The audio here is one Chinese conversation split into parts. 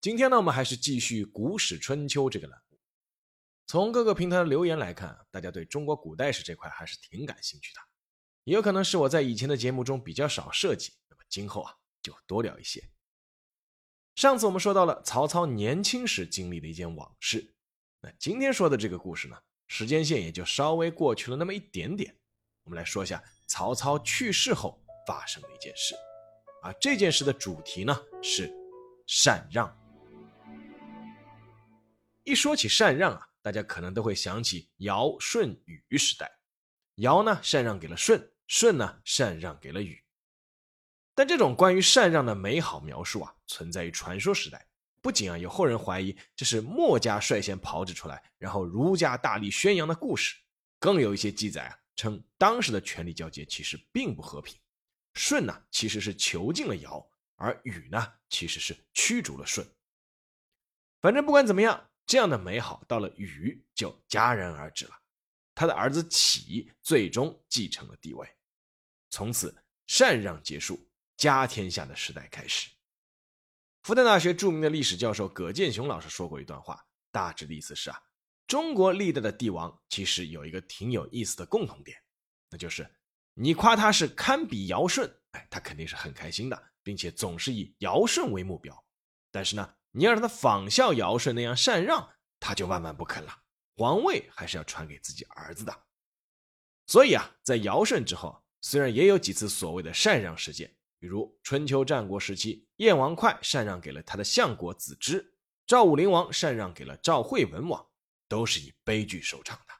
今天呢，我们还是继续《古史春秋》这个栏目。从各个平台的留言来看，大家对中国古代史这块还是挺感兴趣的。也有可能是我在以前的节目中比较少涉及，那么今后啊就多聊一些。上次我们说到了曹操年轻时经历的一件往事，那今天说的这个故事呢，时间线也就稍微过去了那么一点点。我们来说一下曹操去世后发生的一件事，而这件事的主题呢是禅让。一说起禅让啊，大家可能都会想起尧、舜、禹时代。尧呢禅让给了舜，舜呢禅让给了禹。但这种关于禅让的美好描述啊，存在于传说时代。不仅啊有后人怀疑这是墨家率先炮制出来，然后儒家大力宣扬的故事，更有一些记载啊称当时的权力交接其实并不和平。舜呢其实是囚禁了尧，而禹呢其实是驱逐了舜。反正不管怎么样。这样的美好到了禹就戛然而止了，他的儿子启最终继承了帝位，从此禅让结束，家天下的时代开始。复旦大学著名的历史教授葛剑雄老师说过一段话，大致的意思是啊，中国历代的帝王其实有一个挺有意思的共同点，那就是你夸他是堪比尧舜，哎，他肯定是很开心的，并且总是以尧舜为目标，但是呢。你要让他仿效尧舜那样禅让，他就万万不肯了。皇位还是要传给自己儿子的。所以啊，在尧舜之后，虽然也有几次所谓的禅让事件，比如春秋战国时期，燕王哙禅让给了他的相国子之，赵武灵王禅让给了赵惠文王，都是以悲剧收场的。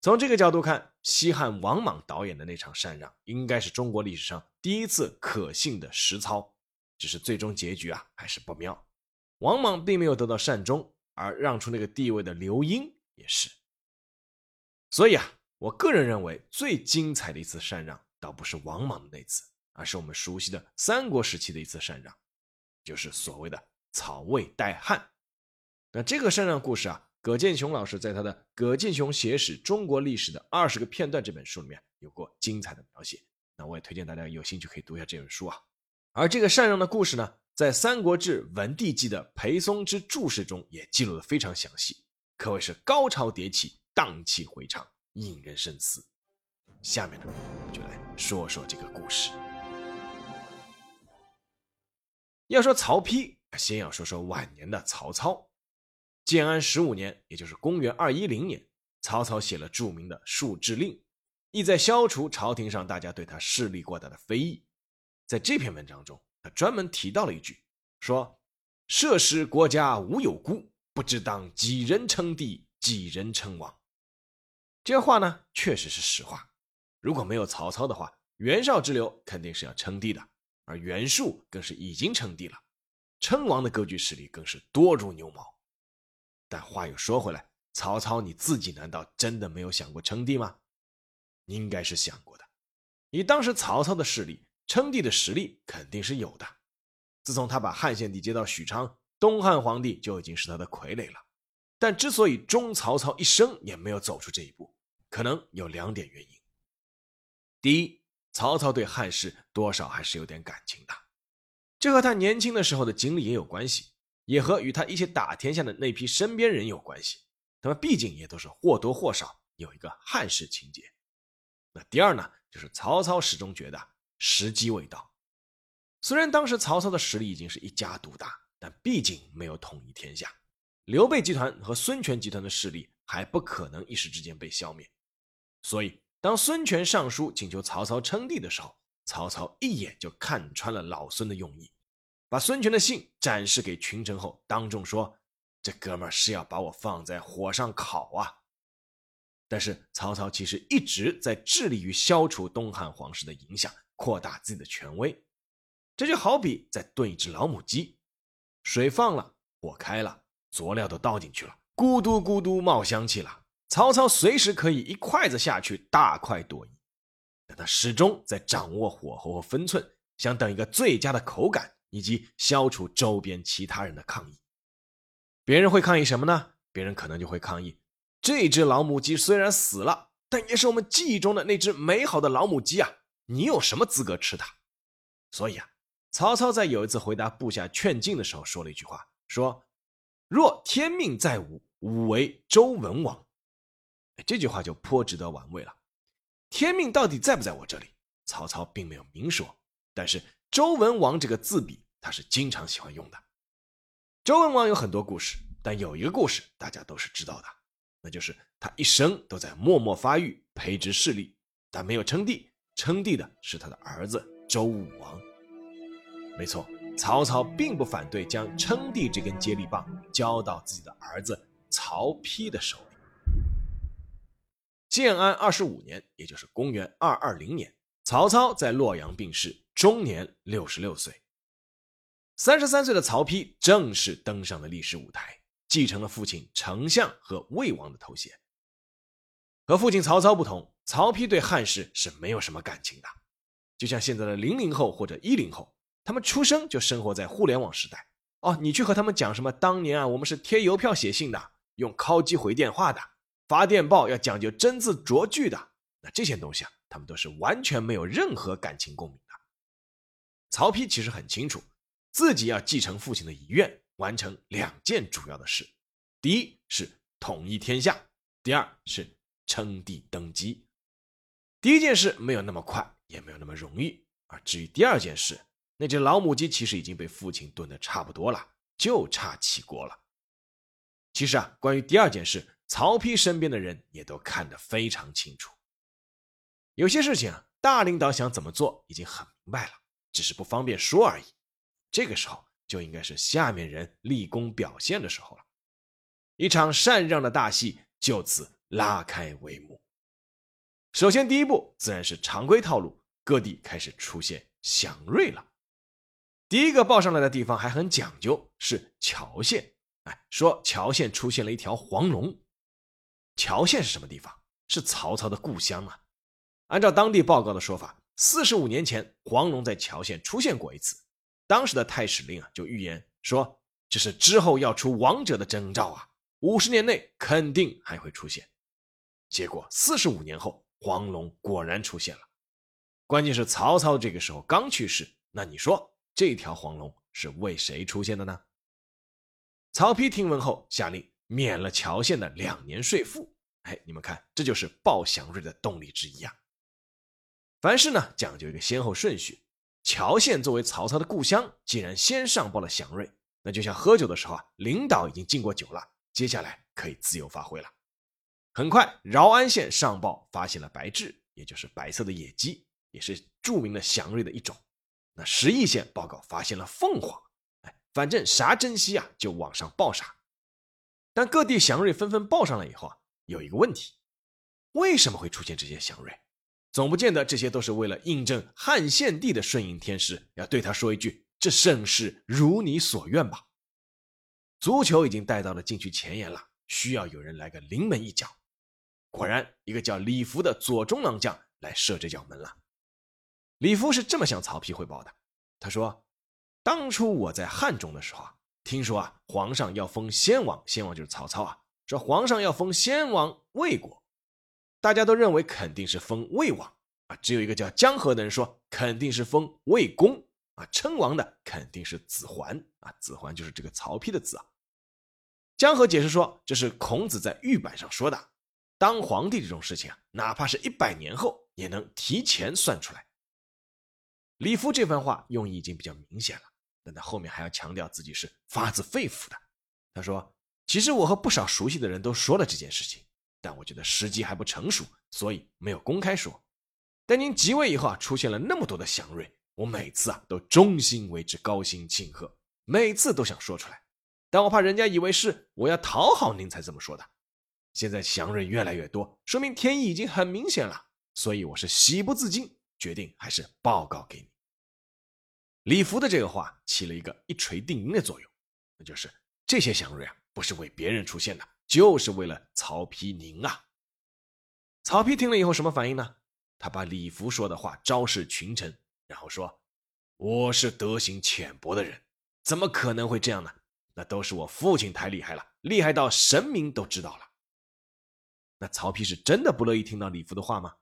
从这个角度看，西汉王莽导演的那场禅让，应该是中国历史上第一次可信的实操。只是最终结局啊，还是不妙。王莽并没有得到善终，而让出那个地位的刘英也是。所以啊，我个人认为最精彩的一次禅让，倒不是王莽的那次，而是我们熟悉的三国时期的一次禅让，就是所谓的曹魏代汉。那这个禅让故事啊，葛剑雄老师在他的《葛剑雄写史中国历史的二十个片段》这本书里面有过精彩的描写。那我也推荐大家有兴趣可以读一下这本书啊。而这个禅让的故事呢，在《三国志·文帝纪》的裴松之注释中也记录的非常详细，可谓是高潮迭起，荡气回肠，引人深思。下面呢，我们就来说说这个故事。要说曹丕，先要说说晚年的曹操。建安十五年，也就是公元二一零年，曹操写了著名的《述志令》，意在消除朝廷上大家对他势力过大的非议。在这篇文章中，他专门提到了一句，说：“设使国家无有孤，不知当几人称帝，几人称王。”这话呢，确实是实话。如果没有曹操的话，袁绍之流肯定是要称帝的，而袁术更是已经称帝了，称王的割据势力更是多如牛毛。但话又说回来，曹操你自己难道真的没有想过称帝吗？应该是想过的。以当时曹操的势力。称帝的实力肯定是有的。自从他把汉献帝接到许昌，东汉皇帝就已经是他的傀儡了。但之所以终曹操一生也没有走出这一步，可能有两点原因。第一，曹操对汉室多少还是有点感情的，这和他年轻的时候的经历也有关系，也和与他一起打天下的那批身边人有关系。他们毕竟也都是或多或少有一个汉室情节。那第二呢，就是曹操始终觉得。时机未到。虽然当时曹操的实力已经是一家独大，但毕竟没有统一天下。刘备集团和孙权集团的势力还不可能一时之间被消灭。所以，当孙权上书请求曹操称帝的时候，曹操一眼就看穿了老孙的用意，把孙权的信展示给群臣后，当众说：“这哥们儿是要把我放在火上烤啊！”但是，曹操其实一直在致力于消除东汉皇室的影响。扩大自己的权威，这就好比在炖一只老母鸡，水放了，火开了，佐料都倒进去了，咕嘟咕嘟冒香气了。曹操随时可以一筷子下去，大快朵颐，但他始终在掌握火候和分寸，想等一个最佳的口感，以及消除周边其他人的抗议。别人会抗议什么呢？别人可能就会抗议：这只老母鸡虽然死了，但也是我们记忆中的那只美好的老母鸡啊！你有什么资格吃它？所以啊，曹操在有一次回答部下劝进的时候，说了一句话：说若天命在吾，吾为周文王。这句话就颇值得玩味了。天命到底在不在我这里？曹操并没有明说，但是周文王这个字笔他是经常喜欢用的。周文王有很多故事，但有一个故事大家都是知道的，那就是他一生都在默默发育，培植势力，但没有称帝，称帝的是他的儿子周武王。没错，曹操并不反对将称帝这根接力棒交到自己的儿子曹丕的手里。建安二十五年，也就是公元二二零年，曹操在洛阳病逝，终年六十六岁。三十三岁的曹丕正式登上了历史舞台，继承了父亲丞相和魏王的头衔。和父亲曹操不同，曹丕对汉室是没有什么感情的，就像现在的零零后或者一零后，他们出生就生活在互联网时代。哦，你去和他们讲什么？当年啊，我们是贴邮票写信的，用敲机回电话的。发电报要讲究真字着句的，那这些东西啊，他们都是完全没有任何感情共鸣的。曹丕其实很清楚，自己要继承父亲的遗愿，完成两件主要的事：第一是统一天下，第二是称帝登基。第一件事没有那么快，也没有那么容易。而至于第二件事，那只老母鸡其实已经被父亲炖得差不多了，就差起锅了。其实啊，关于第二件事，曹丕身边的人也都看得非常清楚。有些事情啊，大领导想怎么做已经很明白了，只是不方便说而已。这个时候就应该是下面人立功表现的时候了。一场禅让的大戏就此拉开帷幕。首先，第一步自然是常规套路，各地开始出现祥瑞了。第一个报上来的地方还很讲究，是乔县。哎，说乔县出现了一条黄龙。乔县是什么地方？是曹操的故乡啊。按照当地报告的说法，四十五年前黄龙在乔县出现过一次。当时的太史令啊就预言说，这是之后要出王者的征兆啊，五十年内肯定还会出现。结果四十五年后，黄龙果然出现了。关键是曹操这个时候刚去世，那你说这条黄龙是为谁出现的呢？曹丕听闻后下令。免了乔县的两年税赋，哎，你们看，这就是报祥瑞的动力之一啊。凡事呢讲究一个先后顺序，乔县作为曹操的故乡，既然先上报了祥瑞，那就像喝酒的时候啊，领导已经敬过酒了，接下来可以自由发挥了。很快，饶安县上报发现了白雉，也就是白色的野鸡，也是著名的祥瑞的一种。那石邑县报告发现了凤凰，哎，反正啥珍稀啊，就往上报啥。但各地祥瑞纷纷报上来以后啊，有一个问题：为什么会出现这些祥瑞？总不见得这些都是为了印证汉献帝的顺应天时，要对他说一句“这盛世如你所愿吧”。足球已经带到了禁区前沿了，需要有人来个临门一脚。果然，一个叫李福的左中郎将来射这角门了。李福是这么向曹丕汇报的：“他说，当初我在汉中的时候啊。”听说啊，皇上要封先王，先王就是曹操啊。说皇上要封先王魏国，大家都认为肯定是封魏王啊。只有一个叫江河的人说，肯定是封魏公啊。称王的肯定是子桓啊，子桓就是这个曹丕的子啊。江河解释说，这是孔子在玉板上说的，当皇帝这种事情啊，哪怕是一百年后也能提前算出来。李夫这番话用意已经比较明显了。但他后面还要强调自己是发自肺腑的。他说：“其实我和不少熟悉的人都说了这件事情，但我觉得时机还不成熟，所以没有公开说。但您即位以后啊，出现了那么多的祥瑞，我每次啊都衷心为之高兴庆贺，每次都想说出来，但我怕人家以为是我要讨好您才这么说的。现在祥瑞越来越多，说明天意已经很明显了，所以我是喜不自禁，决定还是报告给你。”李福的这个话起了一个一锤定音的作用，那就是这些祥瑞啊，不是为别人出现的，就是为了曹丕您啊。曹丕听了以后什么反应呢？他把李福说的话昭示群臣，然后说：“我是德行浅薄的人，怎么可能会这样呢？那都是我父亲太厉害了，厉害到神明都知道了。”那曹丕是真的不乐意听到李福的话吗？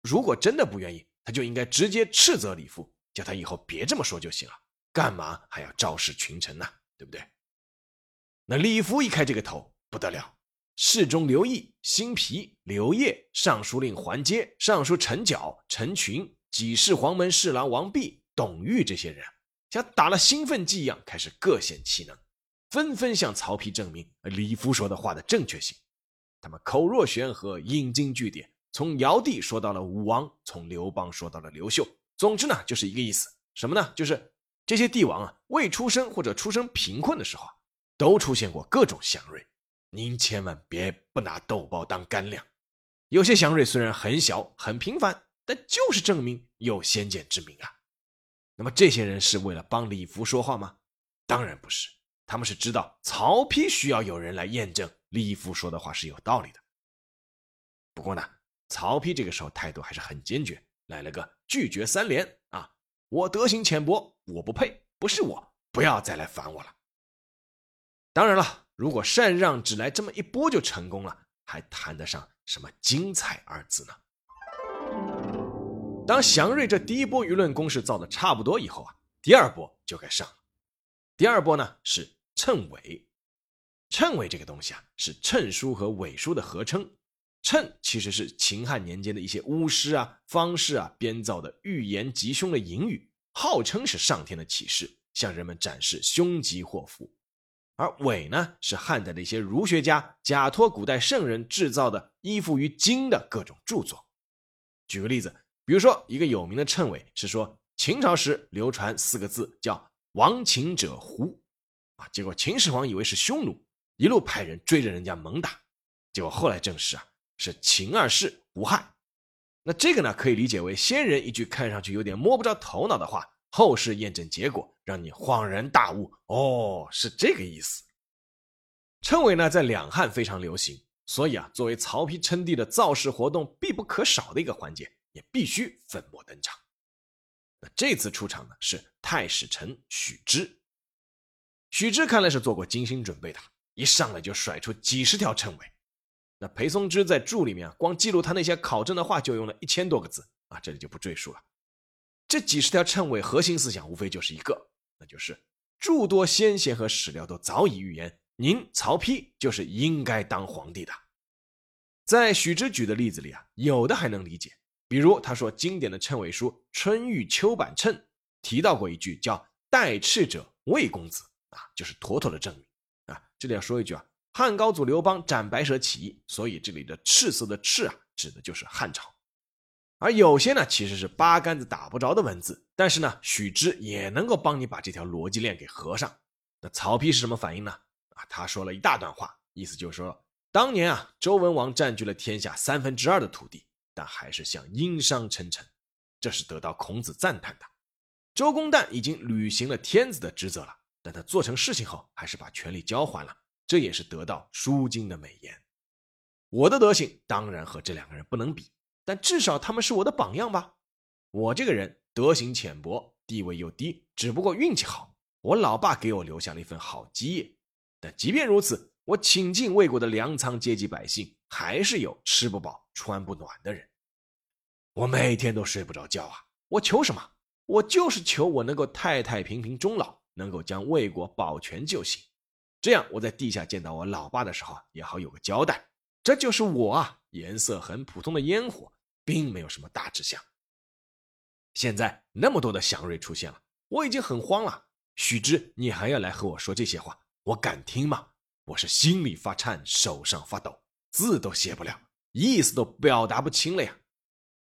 如果真的不愿意，他就应该直接斥责李福，叫他以后别这么说就行了，干嘛还要昭示群臣呢？对不对？那李福一开这个头不得了。侍中刘毅、辛毗、刘烨、尚书令桓阶、尚书陈角、陈群、济世黄门侍郎王弼、董玉这些人，像打了兴奋剂一样，开始各显其能，纷纷向曹丕证明李福说的话的正确性。他们口若悬河，引经据典，从尧帝说到了武王，从刘邦说到了刘秀。总之呢，就是一个意思，什么呢？就是这些帝王啊，未出生或者出生贫困的时候啊，都出现过各种祥瑞。您千万别不拿豆包当干粮，有些祥瑞虽然很小很平凡，但就是证明有先见之明啊。那么这些人是为了帮李福说话吗？当然不是，他们是知道曹丕需要有人来验证李夫说的话是有道理的。不过呢，曹丕这个时候态度还是很坚决，来了个拒绝三连啊！我德行浅薄，我不配，不是我，不要再来烦我了。当然了。如果禅让只来这么一波就成功了，还谈得上什么精彩二字呢？当祥瑞这第一波舆论攻势造的差不多以后啊，第二波就该上了。第二波呢是谶纬。谶纬这个东西啊，是谶书和纬书的合称。谶其实是秦汉年间的一些巫师啊、方士啊编造的预言吉凶的隐语，号称是上天的启示，向人们展示凶吉祸福。而伪呢，是汉代的一些儒学家假托古代圣人制造的依附于经的各种著作。举个例子，比如说一个有名的谶纬是说秦朝时流传四个字叫“亡秦者胡”，啊，结果秦始皇以为是匈奴，一路派人追着人家猛打，结果后来证实啊是秦二世胡亥。那这个呢，可以理解为先人一句看上去有点摸不着头脑的话。后世验证结果让你恍然大悟哦，是这个意思。称谓呢，在两汉非常流行，所以啊，作为曹丕称帝的造势活动必不可少的一个环节，也必须粉墨登场。那这次出场呢，是太史臣许之。许之看来是做过精心准备的，一上来就甩出几十条称谓。那裴松之在注里面啊光记录他那些考证的话就用了一千多个字啊，这里就不赘述了。这几十条谶纬核心思想无非就是一个，那就是诸多先贤和史料都早已预言，您曹丕就是应该当皇帝的。在许之举的例子里啊，有的还能理解，比如他说经典的谶纬书《春玉秋版谶》提到过一句叫“代赤者魏公子”，啊，就是妥妥的证明啊。这里要说一句啊，汉高祖刘邦斩白蛇起义，所以这里的赤色的赤啊，指的就是汉朝。而有些呢，其实是八竿子打不着的文字，但是呢，许之也能够帮你把这条逻辑链给合上。那曹丕是什么反应呢？啊，他说了一大段话，意思就是说，当年啊，周文王占据了天下三分之二的土地，但还是向殷商称臣，这是得到孔子赞叹的。周公旦已经履行了天子的职责了，但他做成事情后，还是把权力交还了，这也是得到舒经的美言。我的德行当然和这两个人不能比。但至少他们是我的榜样吧。我这个人德行浅薄，地位又低，只不过运气好，我老爸给我留下了一份好基业。但即便如此，我倾尽魏国的粮仓阶级百姓，还是有吃不饱穿不暖的人。我每天都睡不着觉啊！我求什么？我就是求我能够太太平平终老，能够将魏国保全就行。这样我在地下见到我老爸的时候，也好有个交代。这就是我啊，颜色很普通的烟火。并没有什么大志向。现在那么多的祥瑞出现了，我已经很慌了。许之，你还要来和我说这些话，我敢听吗？我是心里发颤，手上发抖，字都写不了，意思都表达不清了呀。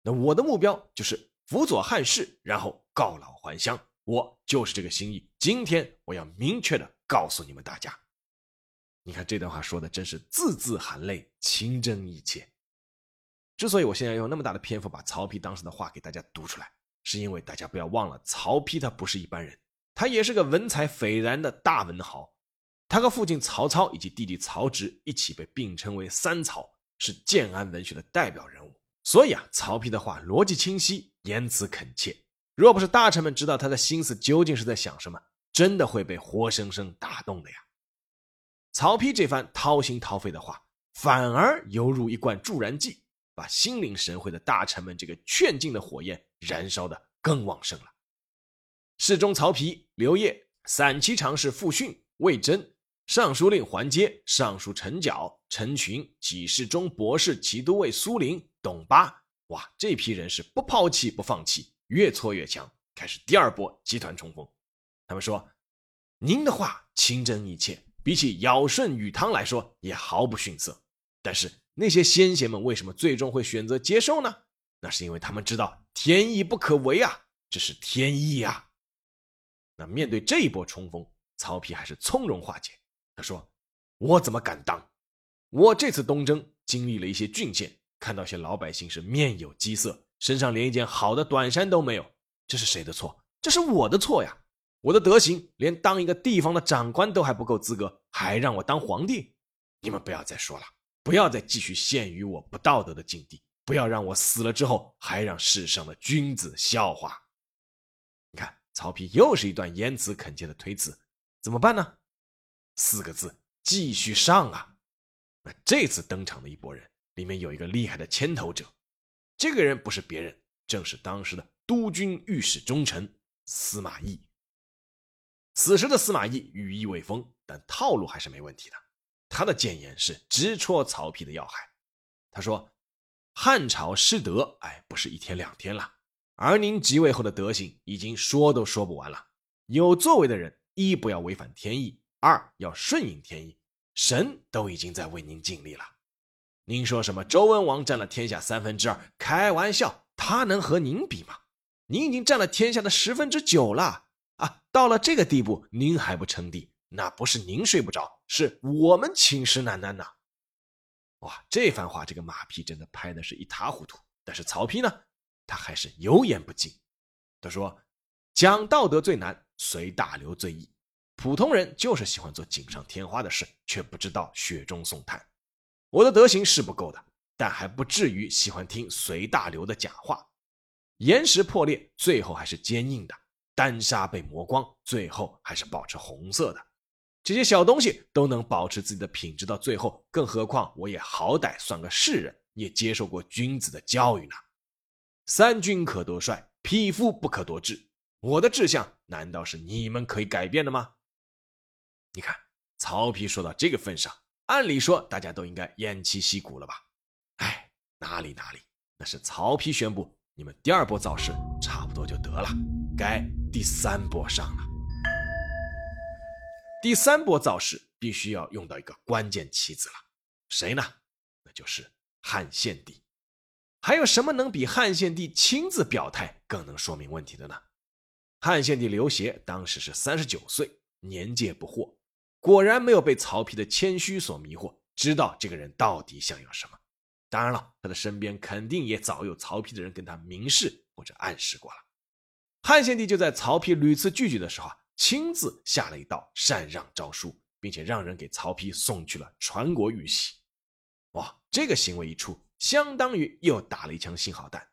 那我的目标就是辅佐汉室，然后告老还乡。我就是这个心意。今天我要明确的告诉你们大家。你看这段话说的真是字字含泪，情真意切。之所以我现在用那么大的篇幅把曹丕当时的话给大家读出来，是因为大家不要忘了，曹丕他不是一般人，他也是个文采斐然的大文豪。他和父亲曹操以及弟弟曹植一起被并称为“三曹”，是建安文学的代表人物。所以啊，曹丕的话逻辑清晰，言辞恳切。若不是大臣们知道他的心思究竟是在想什么，真的会被活生生打动的呀。曹丕这番掏心掏肺的话，反而犹如一罐助燃剂，把心领神会的大臣们这个劝进的火焰燃烧的更旺盛了。侍中曹丕、刘烨、散骑常侍傅训、魏征。尚书令桓阶、尚书陈角、陈群、几世中博士、骑都尉苏林、董巴，哇，这批人是不抛弃不放弃，越挫越强，开始第二波集团冲锋。他们说：“您的话清真意切，比起尧舜禹汤来说也毫不逊色。但是那些先贤们为什么最终会选择接受呢？那是因为他们知道天意不可违啊，这是天意啊。那面对这一波冲锋，曹丕还是从容化解。”他说：“我怎么敢当？我这次东征经历了一些郡县，看到些老百姓是面有饥色，身上连一件好的短衫都没有。这是谁的错？这是我的错呀！我的德行连当一个地方的长官都还不够资格，还让我当皇帝？你们不要再说了，不要再继续陷于我不道德的境地，不要让我死了之后还让世上的君子笑话。你看，曹丕又是一段言辞恳切的推辞，怎么办呢？”四个字，继续上啊！那这次登场的一拨人里面有一个厉害的牵头者，这个人不是别人，正是当时的督军御史中丞司马懿。此时的司马懿羽翼未丰，但套路还是没问题的。他的谏言是直戳曹丕的要害。他说：“汉朝失德，哎，不是一天两天了。而您即位后的德行，已经说都说不完了。有作为的人，一不要违反天意。”二要顺应天意，神都已经在为您尽力了。您说什么？周文王占了天下三分之二，开玩笑，他能和您比吗？您已经占了天下的十分之九了啊！到了这个地步，您还不称帝，那不是您睡不着，是我们寝食难安呐！哇，这番话，这个马屁真的拍的是一塌糊涂。但是曹丕呢，他还是油盐不进。他说：“讲道德最难，随大流最易。”普通人就是喜欢做锦上添花的事，却不知道雪中送炭。我的德行是不够的，但还不至于喜欢听随大流的假话。岩石破裂，最后还是坚硬的；丹砂被磨光，最后还是保持红色的。这些小东西都能保持自己的品质到最后，更何况我也好歹算个世人，也接受过君子的教育呢。三军可夺帅，匹夫不可夺志。我的志向难道是你们可以改变的吗？你看，曹丕说到这个份上，按理说大家都应该偃旗息鼓了吧？哎，哪里哪里，那是曹丕宣布，你们第二波造势差不多就得了，该第三波上了。第三波造势必须要用到一个关键棋子了，谁呢？那就是汉献帝。还有什么能比汉献帝亲自表态更能说明问题的呢？汉献帝刘协当时是三十九岁，年届不惑。果然没有被曹丕的谦虚所迷惑，知道这个人到底想要什么。当然了，他的身边肯定也早有曹丕的人跟他明示或者暗示过了。汉献帝就在曹丕屡次拒绝的时候啊，亲自下了一道禅让诏书，并且让人给曹丕送去了传国玉玺。哇，这个行为一出，相当于又打了一枪信号弹。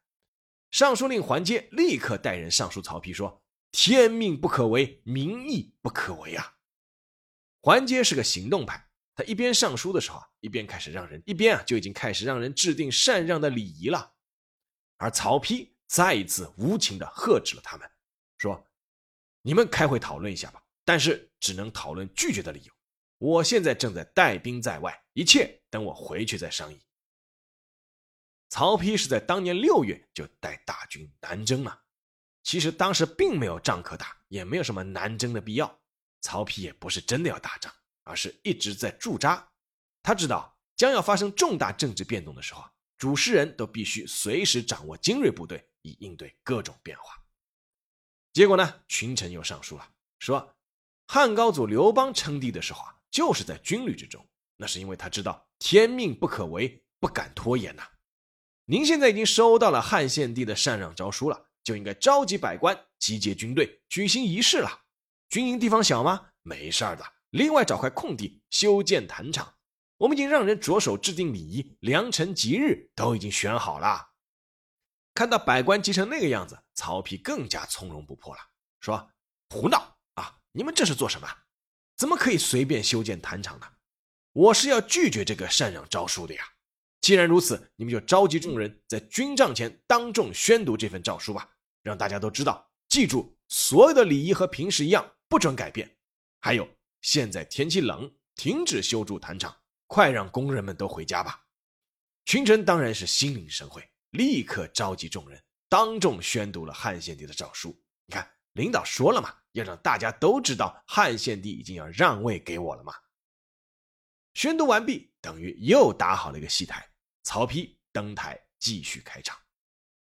尚书令桓阶立刻带人上书曹丕说：“天命不可违，民意不可违啊！”桓阶是个行动派，他一边上书的时候啊，一边开始让人一边啊就已经开始让人制定禅让的礼仪了。而曹丕再一次无情的喝止了他们，说：“你们开会讨论一下吧，但是只能讨论拒绝的理由。我现在正在带兵在外，一切等我回去再商议。”曹丕是在当年六月就带大军南征了，其实当时并没有仗可打，也没有什么南征的必要。曹丕也不是真的要打仗，而是一直在驻扎。他知道将要发生重大政治变动的时候，主事人都必须随时掌握精锐部队，以应对各种变化。结果呢，群臣又上书了，说汉高祖刘邦称帝的时候啊，就是在军旅之中，那是因为他知道天命不可违，不敢拖延呐。您现在已经收到了汉献帝的禅让诏书了，就应该召集百官，集结军队，举行仪式了。军营地方小吗？没事儿的，另外找块空地修建坛场。我们已经让人着手制定礼仪，良辰吉日都已经选好了。看到百官急成那个样子，曹丕更加从容不迫了，说：“胡闹啊！你们这是做什么？怎么可以随便修建坛场呢？我是要拒绝这个禅让诏书的呀！既然如此，你们就召集众人在军帐前当众宣读这份诏书吧，让大家都知道。记住，所有的礼仪和平时一样，不准改变。还有，现在天气冷，停止修筑坛场。”快让工人们都回家吧！群臣当然是心领神会，立刻召集众人，当众宣读了汉献帝的诏书。你看，领导说了嘛，要让大家都知道汉献帝已经要让位给我了嘛。宣读完毕，等于又打好了一个戏台。曹丕登台继续开场，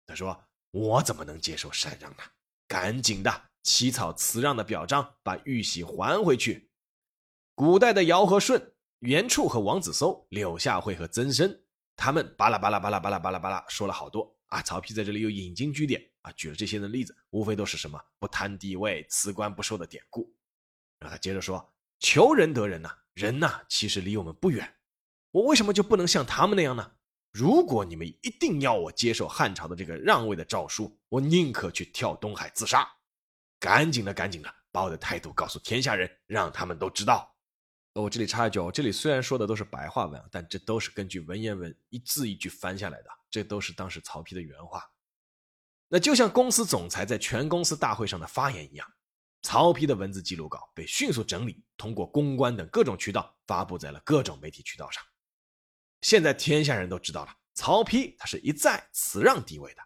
他说：“我怎么能接受禅让呢？赶紧的起草辞让的表彰，把玉玺还回去。”古代的尧和舜。袁处和王子搜、柳下惠和曾参，他们巴拉巴拉巴拉巴拉巴拉巴拉说了好多啊。曹丕在这里又引经据典啊，举了这些的例子，无非都是什么不贪地位、辞官不受的典故。然后他接着说：“求仁得仁呐，人呐，其实离我们不远。我为什么就不能像他们那样呢？如果你们一定要我接受汉朝的这个让位的诏书，我宁可去跳东海自杀。赶紧的，赶紧的，把我的态度告诉天下人，让他们都知道。”我这里插一句，这里虽然说的都是白话文，但这都是根据文言文一字一句翻下来的，这都是当时曹丕的原话。那就像公司总裁在全公司大会上的发言一样，曹丕的文字记录稿被迅速整理，通过公关等各种渠道发布在了各种媒体渠道上。现在天下人都知道了，曹丕他是一再辞让地位的。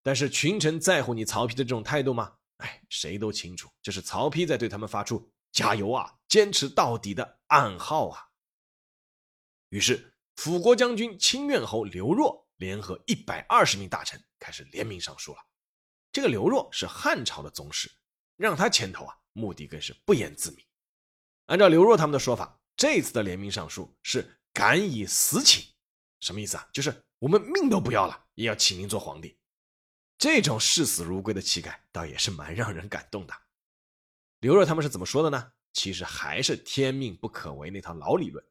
但是群臣在乎你曹丕的这种态度吗？哎，谁都清楚，这是曹丕在对他们发出。加油啊！坚持到底的暗号啊！于是，辅国将军清苑侯刘若联合一百二十名大臣，开始联名上书了。这个刘若是汉朝的宗室，让他牵头啊，目的更是不言自明。按照刘若他们的说法，这次的联名上书是敢以死请，什么意思啊？就是我们命都不要了，也要请您做皇帝。这种视死如归的气概，倒也是蛮让人感动的。刘若他们是怎么说的呢？其实还是天命不可违那套老理论，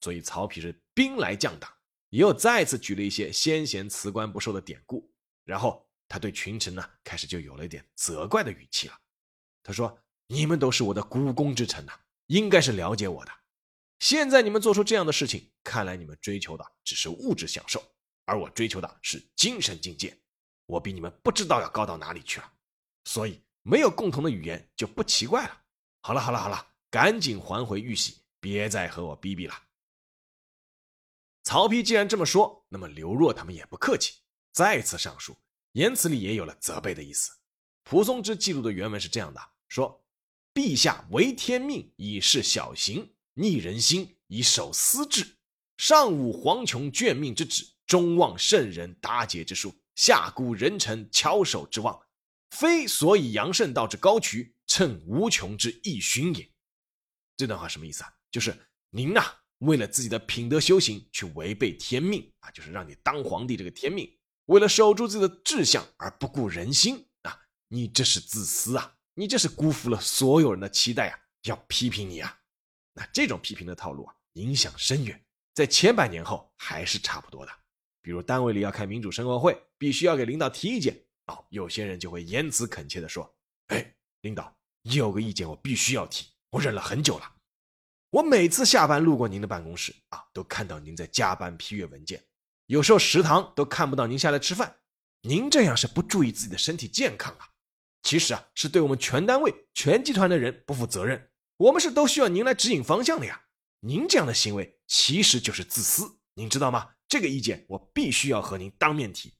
所以曹丕是兵来将挡，又再次举了一些先贤辞官不受的典故，然后他对群臣呢开始就有了一点责怪的语气了。他说：“你们都是我的股肱之臣呐，应该是了解我的。现在你们做出这样的事情，看来你们追求的只是物质享受，而我追求的是精神境界，我比你们不知道要高到哪里去了，所以。”没有共同的语言就不奇怪了。好了好了好了，赶紧还回玉玺，别再和我逼逼了。曹丕既然这么说，那么刘若他们也不客气，再次上书，言辞里也有了责备的意思。蒲松之记录的原文是这样的：说，陛下违天命以示小行，逆人心以守私志，上悟黄琼眷命之旨，中望圣人达节之术，下估人臣翘首之望。非所以杨圣道之高渠，趁无穷之义勋也。这段话什么意思啊？就是您呐，为了自己的品德修行去违背天命啊，就是让你当皇帝这个天命，为了守住自己的志向而不顾人心啊，你这是自私啊，你这是辜负了所有人的期待啊，要批评你啊。那这种批评的套路啊，影响深远，在千百年后还是差不多的。比如单位里要开民主生活会，必须要给领导提意见啊。有些人就会言辞恳切地说：“哎，领导，有个意见我必须要提，我忍了很久了。我每次下班路过您的办公室啊，都看到您在加班批阅文件，有时候食堂都看不到您下来吃饭。您这样是不注意自己的身体健康啊！其实啊，是对我们全单位、全集团的人不负责任。我们是都需要您来指引方向的呀。您这样的行为其实就是自私，您知道吗？这个意见我必须要和您当面提。”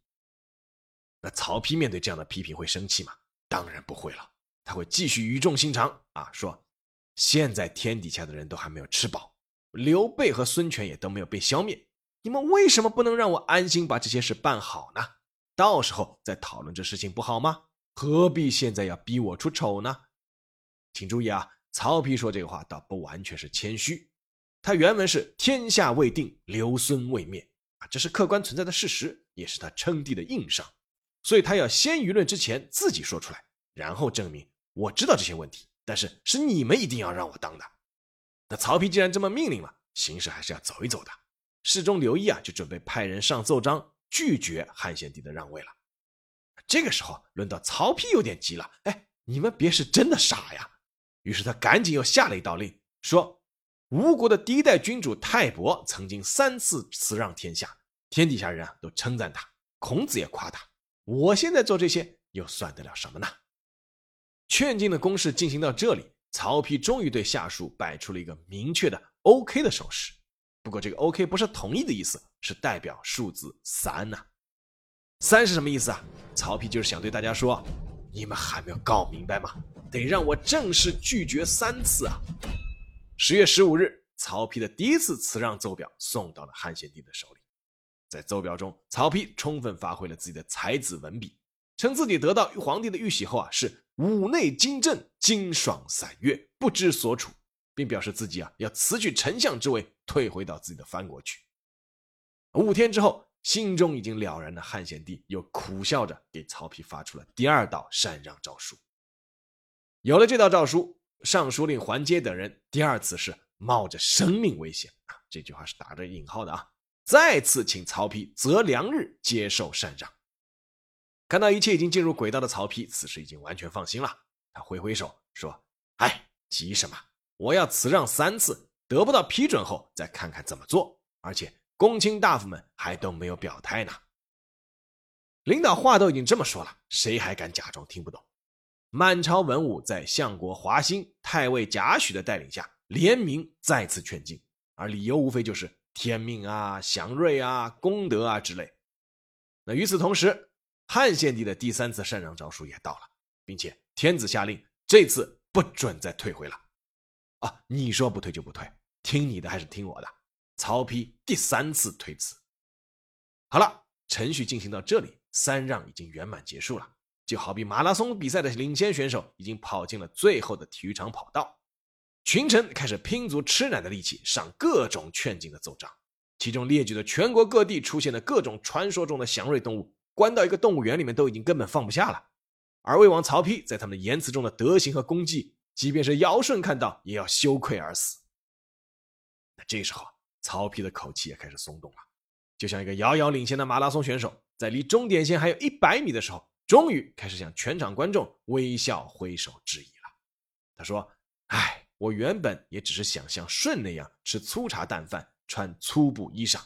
那曹丕面对这样的批评会生气吗？当然不会了，他会继续语重心长啊，说：现在天底下的人都还没有吃饱，刘备和孙权也都没有被消灭，你们为什么不能让我安心把这些事办好呢？到时候再讨论这事情不好吗？何必现在要逼我出丑呢？请注意啊，曹丕说这个话倒不完全是谦虚，他原文是“天下未定，刘孙未灭”啊，这是客观存在的事实，也是他称帝的硬伤。所以他要先舆论之前自己说出来，然后证明我知道这些问题，但是是你们一定要让我当的，那曹丕既然这么命令了，形势还是要走一走的。侍中刘毅啊，就准备派人上奏章拒绝汉献帝的让位了。这个时候，轮到曹丕有点急了，哎，你们别是真的傻呀！于是他赶紧又下了一道令，说：吴国的第一代君主泰伯曾经三次辞让天下，天底下人啊都称赞他，孔子也夸他。我现在做这些又算得了什么呢？劝进的攻势进行到这里。曹丕终于对下属摆出了一个明确的 OK 的手势，不过这个 OK 不是同意的意思，是代表数字三呐。三是什么意思啊？曹丕就是想对大家说，你们还没有搞明白吗？得让我正式拒绝三次啊！十月十五日，曹丕的第一次辞让奏表送到了汉献帝的手里，在奏表中，曹丕充分发挥了自己的才子文笔，称自己得到皇帝的玉玺后啊是。五内金正，金爽散月，不知所处，并表示自己啊要辞去丞相之位，退回到自己的藩国去。五天之后，心中已经了然的汉献帝又苦笑着给曹丕发出了第二道禅让诏书。有了这道诏书，尚书令桓阶等人第二次是冒着生命危险啊，这句话是打着引号的啊，再次请曹丕择良日接受禅让。看到一切已经进入轨道的曹丕，此时已经完全放心了。他挥挥手说：“哎，急什么？我要辞让三次，得不到批准后再看看怎么做。而且公卿大夫们还都没有表态呢。领导话都已经这么说了，谁还敢假装听不懂？”满朝文武在相国华歆、太尉贾诩的带领下，联名再次劝进，而理由无非就是天命啊、祥瑞啊、功德啊之类。那与此同时，汉献帝的第三次禅让诏书也到了，并且天子下令，这次不准再退回了。啊，你说不退就不退，听你的还是听我的？曹丕第三次推辞。好了，程序进行到这里，三让已经圆满结束了。就好比马拉松比赛的领先选手已经跑进了最后的体育场跑道，群臣开始拼足吃奶的力气上各种劝进的奏章，其中列举的全国各地出现的各种传说中的祥瑞动物。关到一个动物园里面都已经根本放不下了，而魏王曹丕在他们言辞中的德行和功绩，即便是尧舜看到也要羞愧而死。那这时候，曹丕的口气也开始松动了，就像一个遥遥领先的马拉松选手，在离终点线还有一百米的时候，终于开始向全场观众微笑挥手致意了。他说：“哎，我原本也只是想像舜那样吃粗茶淡饭，穿粗布衣裳，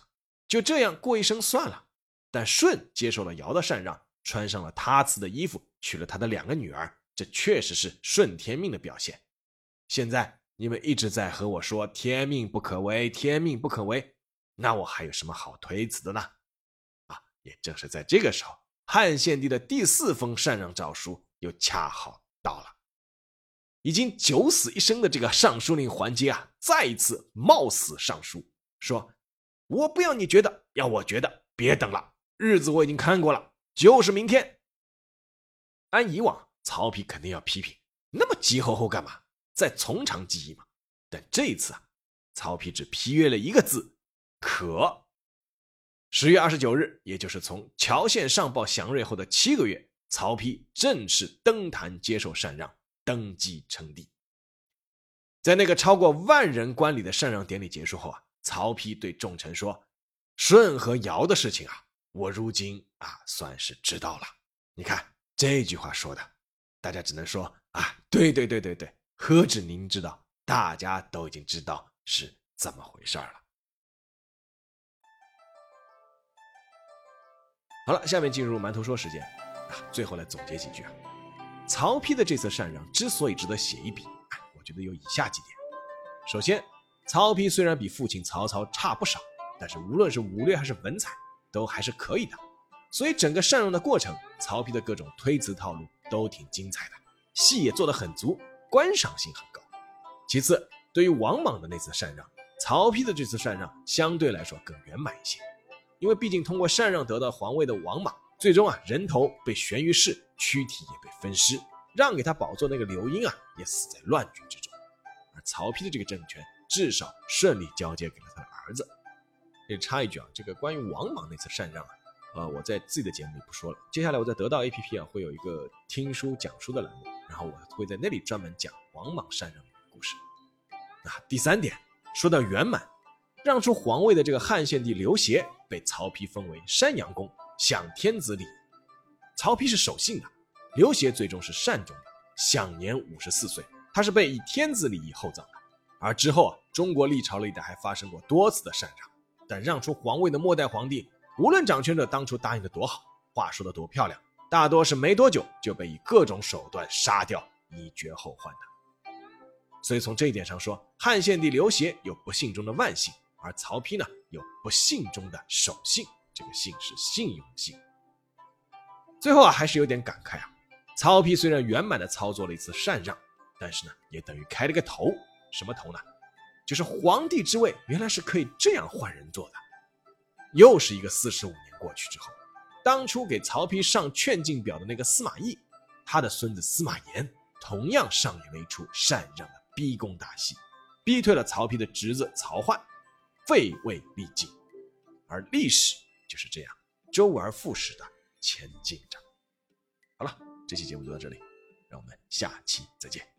就这样过一生算了。”但舜接受了尧的禅让，穿上了他赐的衣服，娶了他的两个女儿，这确实是顺天命的表现。现在你们一直在和我说天命不可违，天命不可违，那我还有什么好推辞的呢？啊，也正是在这个时候，汉献帝的第四封禅让诏书又恰好到了。已经九死一生的这个尚书令桓阶啊，再一次冒死上书，说：“我不要你觉得，要我觉得，别等了。”日子我已经看过了，就是明天。按以往，曹丕肯定要批评，那么急吼吼干嘛？再从长计议嘛。但这一次啊，曹丕只批阅了一个字：可。十月二十九日，也就是从乔县上报祥瑞后的七个月，曹丕正式登坛接受禅让，登基称帝。在那个超过万人观礼的禅让典礼结束后啊，曹丕对众臣说：“舜和尧的事情啊。”我如今啊，算是知道了。你看这句话说的，大家只能说啊，对对对对对，何止您知道，大家都已经知道是怎么回事了。好了，下面进入馒头说时间啊，最后来总结几句啊。曹丕的这次禅让之所以值得写一笔，我觉得有以下几点。首先，曹丕虽然比父亲曹操差不少，但是无论是武略还是文采。都还是可以的，所以整个禅让的过程，曹丕的各种推辞套路都挺精彩的，戏也做得很足，观赏性很高。其次，对于王莽的那次禅让，曹丕的这次禅让相对来说更圆满一些，因为毕竟通过禅让得到皇位的王莽，最终啊人头被悬于市，躯体也被分尸，让给他宝座那个刘英啊也死在乱军之中，而曹丕的这个政权至少顺利交接给了他的儿子。也插一句啊，这个关于王莽那次禅让啊，呃，我在自己的节目里不说了。接下来我在得到 APP 啊，会有一个听书讲书的栏目，然后我会在那里专门讲王莽禅让的故事。啊，第三点说到圆满，让出皇位的这个汉献帝刘协被曹丕封为山阳公，享天子礼。曹丕是守信的，刘协最终是善终的，享年五十四岁。他是被以天子礼仪厚葬的。而之后啊，中国历朝历代还发生过多次的禅让，但让出皇位的末代皇帝，无论掌权者当初答应的多好，话说的多漂亮，大多是没多久就被以各种手段杀掉，以绝后患的。所以从这一点上说，汉献帝刘协有不幸中的万幸，而曹丕呢有不幸中的守信，这个信是信用信。最后啊，还是有点感慨啊，曹丕虽然圆满的操作了一次禅让，但是呢，也等于开了个头。什么头呢？就是皇帝之位原来是可以这样换人做的。又是一个四十五年过去之后，当初给曹丕上劝进表的那个司马懿，他的孙子司马炎同样上演了一出禅让的逼宫大戏，逼退了曹丕的侄子曹奂，废位立尽。而历史就是这样周而复始的前进着。好了，这期节目就到这里，让我们下期再见。